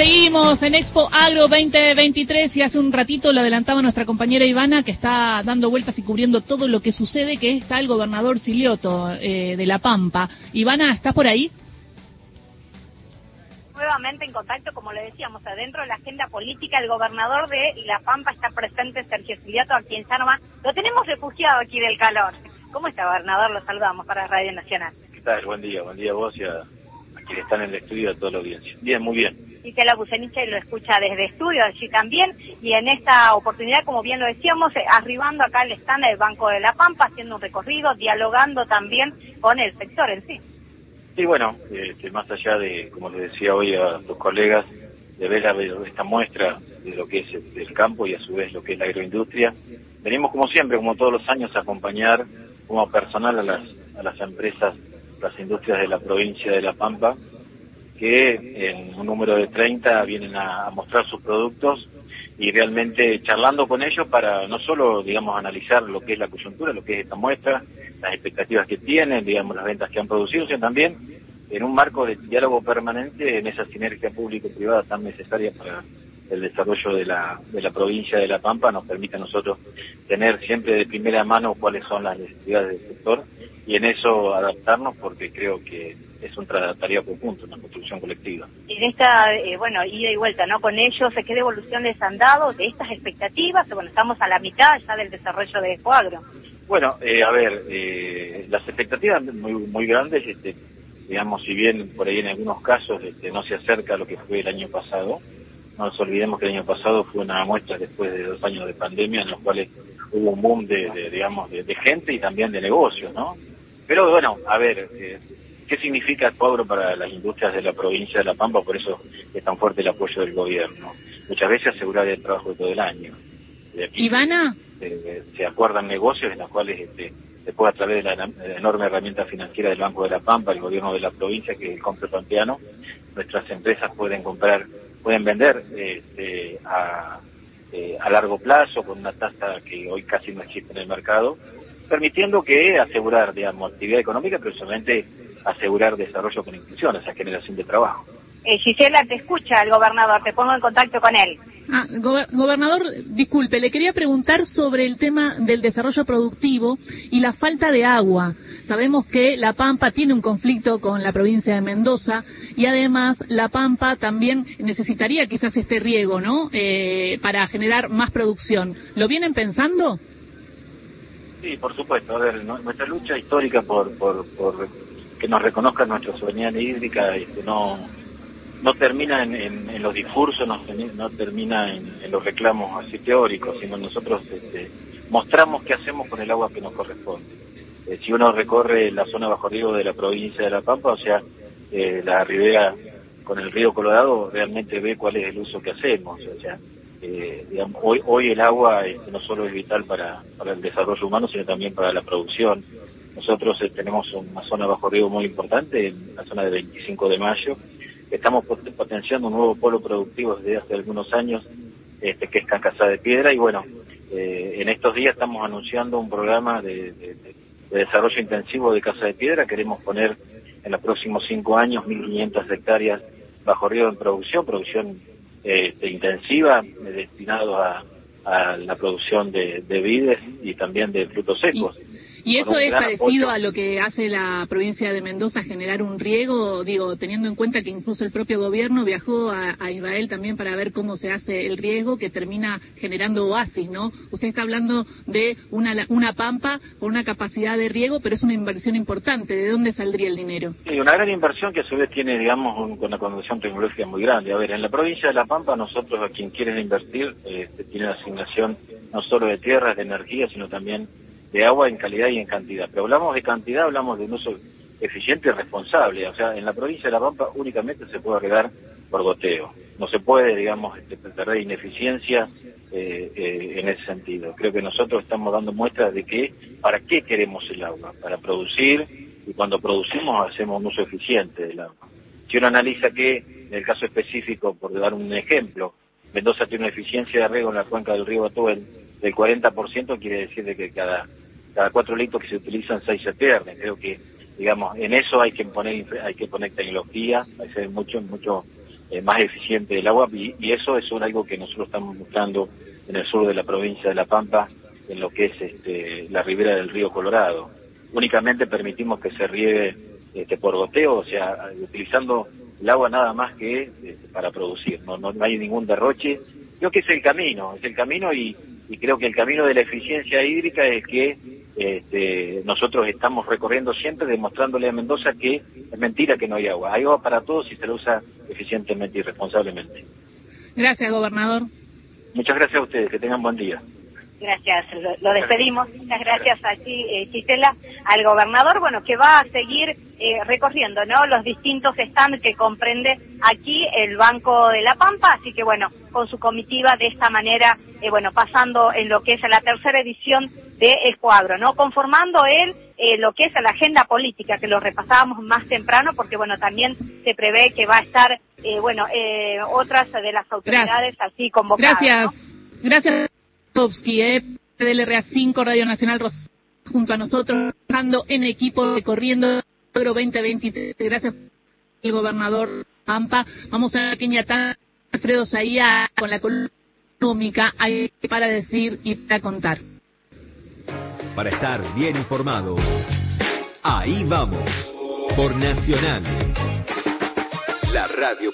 Seguimos en Expo Agro 2023 y hace un ratito lo adelantaba nuestra compañera Ivana que está dando vueltas y cubriendo todo lo que sucede, que está el gobernador Silioto eh, de La Pampa. Ivana, ¿estás por ahí? nuevamente en contacto, como le decíamos, adentro de la agenda política, el gobernador de La Pampa está presente, Sergio Siliato, aquí en Sanoma. Lo tenemos refugiado aquí del calor. ¿Cómo está, gobernador? Lo saludamos para Radio Nacional. ¿Qué tal? Buen día, buen día a vos y a, quienes están en el estudio a toda la audiencia. Bien, muy bien. Dice la Buceniche lo escucha desde estudio allí también. Y en esta oportunidad, como bien lo decíamos, eh, arribando acá al stand del Banco de la Pampa, haciendo un recorrido, dialogando también con el sector en sí. Sí, bueno, este, más allá de, como les decía hoy a tus colegas, de ver esta muestra de lo que es el, campo y a su vez lo que es la agroindustria, venimos como siempre, como todos los años, a acompañar como personal a las, a las empresas, las industrias de la provincia de La Pampa, que en un número de 30 vienen a mostrar sus productos y realmente charlando con ellos para no solo, digamos, analizar lo que es la coyuntura, lo que es esta muestra, las expectativas que tienen, digamos, las ventas que han producido, sino también en un marco de diálogo permanente en esa sinergia público-privada tan necesaria para el desarrollo de la, de la provincia de La Pampa, nos permite a nosotros tener siempre de primera mano cuáles son las necesidades del sector y en eso adaptarnos porque creo que es un tarea conjunto, una construcción colectiva. Y en esta, eh, bueno, ida y vuelta, ¿no? Con ellos, ¿qué devolución les han dado de estas expectativas? Bueno, estamos a la mitad ya del desarrollo de Coagro. Bueno, eh, a ver, eh, las expectativas muy, muy grandes, este, digamos, si bien por ahí en algunos casos este, no se acerca a lo que fue el año pasado, no nos olvidemos que el año pasado fue una muestra después de dos años de pandemia en los cuales hubo un boom de, digamos, de, gente y también de negocios, ¿no? Pero bueno, a ver, eh, ¿qué significa Cuadro para las industrias de la provincia de La Pampa? Por eso es tan fuerte el apoyo del gobierno. Muchas veces asegurar el trabajo de todo el año. ¿Ivana? se acuerdan negocios en los cuales este, después a través de la, enorme herramienta financiera del Banco de la Pampa, el gobierno de la provincia, que es el compro pampeano, nuestras empresas pueden comprar pueden vender este, a, eh, a largo plazo con una tasa que hoy casi no existe en el mercado, permitiendo que asegurar, digamos, actividad económica, pero solamente asegurar desarrollo con inclusión, esa generación de trabajo. Eh, Gisela, te escucha el gobernador, te pongo en contacto con él. Ah, gobernador, disculpe, le quería preguntar sobre el tema del desarrollo productivo y la falta de agua. Sabemos que La Pampa tiene un conflicto con la provincia de Mendoza y además La Pampa también necesitaría quizás este riego, ¿no? Eh, para generar más producción. ¿Lo vienen pensando? Sí, por supuesto. A ver, nuestra lucha histórica por, por, por que nos reconozcan nuestra soberanía hídrica que no no termina en, los discursos, no, no termina en, los reclamos así teóricos, sino nosotros este, mostramos qué hacemos con el agua que nos corresponde. Eh, si uno recorre la zona bajo río de la provincia de La Pampa, o sea, eh, la ribera con el río Colorado, realmente ve cuál es el uso que hacemos. O sea, eh, digamos, hoy, hoy el agua este, no solo es vital para, para el desarrollo humano, sino también para la producción. Nosotros tenemos una zona bajo río muy importante, en la zona de 25 de mayo, Estamos potenciando un nuevo polo productivo desde hace algunos años, este, que es Casa de Piedra, y bueno, eh, en estos días estamos anunciando un programa de, desarrollo intensivo de Casa de Piedra. Queremos poner en los próximos cinco años 1.500 hectáreas bajo río en producción, producción este, intensiva, eh, destinado a, la producción de, vides y también de frutos secos. ¿Y eso es parecido a lo que hace la provincia de Mendoza, generar un riego? Digo, teniendo en cuenta que incluso el propio gobierno viajó a, Israel también para ver cómo se hace el riego, que termina generando oasis, ¿no? Usted está hablando de una, una pampa con una capacidad de riego, pero es una inversión importante. ¿De dónde saldría el dinero? Sí, una gran inversión que a su vez tiene, digamos, una condición tecnológica muy grande. A ver, en la provincia de La Pampa, nosotros, a quien quieren invertir, eh, tiene asignación no solo de tierras, de energía, sino también de agua en calidad y en cantidad. Pero hablamos de cantidad, hablamos de un uso eficiente y responsable. O sea, en la provincia de La Pampa únicamente se puede regar por goteo. No se puede, digamos, este, perder ineficiencia eh, eh, en ese sentido. Creo que nosotros estamos dando muestras de que para qué queremos el agua, para producir y cuando producimos hacemos un uso eficiente del agua. Si uno analiza que, en el caso específico, por dar un ejemplo, Mendoza tiene una eficiencia de riego en la cuenca del río Atuel del 40%, quiere decir de que cada cada cuatro litros que se utilizan, seis se. Creo que, digamos, en eso hay que poner hay que poner tecnología, hay que ser mucho, mucho eh, más eficiente del agua y, eso es algo que nosotros estamos buscando en el sur de la provincia de La Pampa, en lo que es este, la ribera del río Colorado. Únicamente permitimos que se riegue este, por goteo, o sea, utilizando el agua nada más que este, para producir, no, no, hay ningún derroche. Creo que es el camino, es el camino y, y creo que el camino de la eficiencia hídrica es que este, nosotros estamos recorriendo siempre demostrándole a Mendoza que es mentira que no hay agua. Hay agua para todos si se lo usa eficientemente y responsablemente. Gracias, gobernador. Muchas gracias a ustedes, que tengan buen día. Gracias, lo, despedimos. Muchas gracias a ti, eh, al gobernador, bueno, que va a seguir eh, recorriendo, ¿no? Los distintos stands que comprende aquí el Banco de la Pampa, así que bueno, con su comitiva de esta manera, eh, bueno, pasando en lo que es la tercera edición de Escuadro, ¿no? Conformando él eh, lo que es la agenda política, que lo repasábamos más temprano, porque bueno, también se prevé que va a estar, eh, bueno, eh, otras de las autoridades así convocadas. Gracias. Gracias. Kovsky, eh, PDLRA 5, Radio Nacional junto a nosotros, trabajando en equipo, recorriendo el 2023. Gracias al gobernador Pampa. Vamos a Queñatán, Alfredo Saía, con la columna económica, hay para decir y para contar. Para estar bien informado, ahí vamos, por Nacional, la radio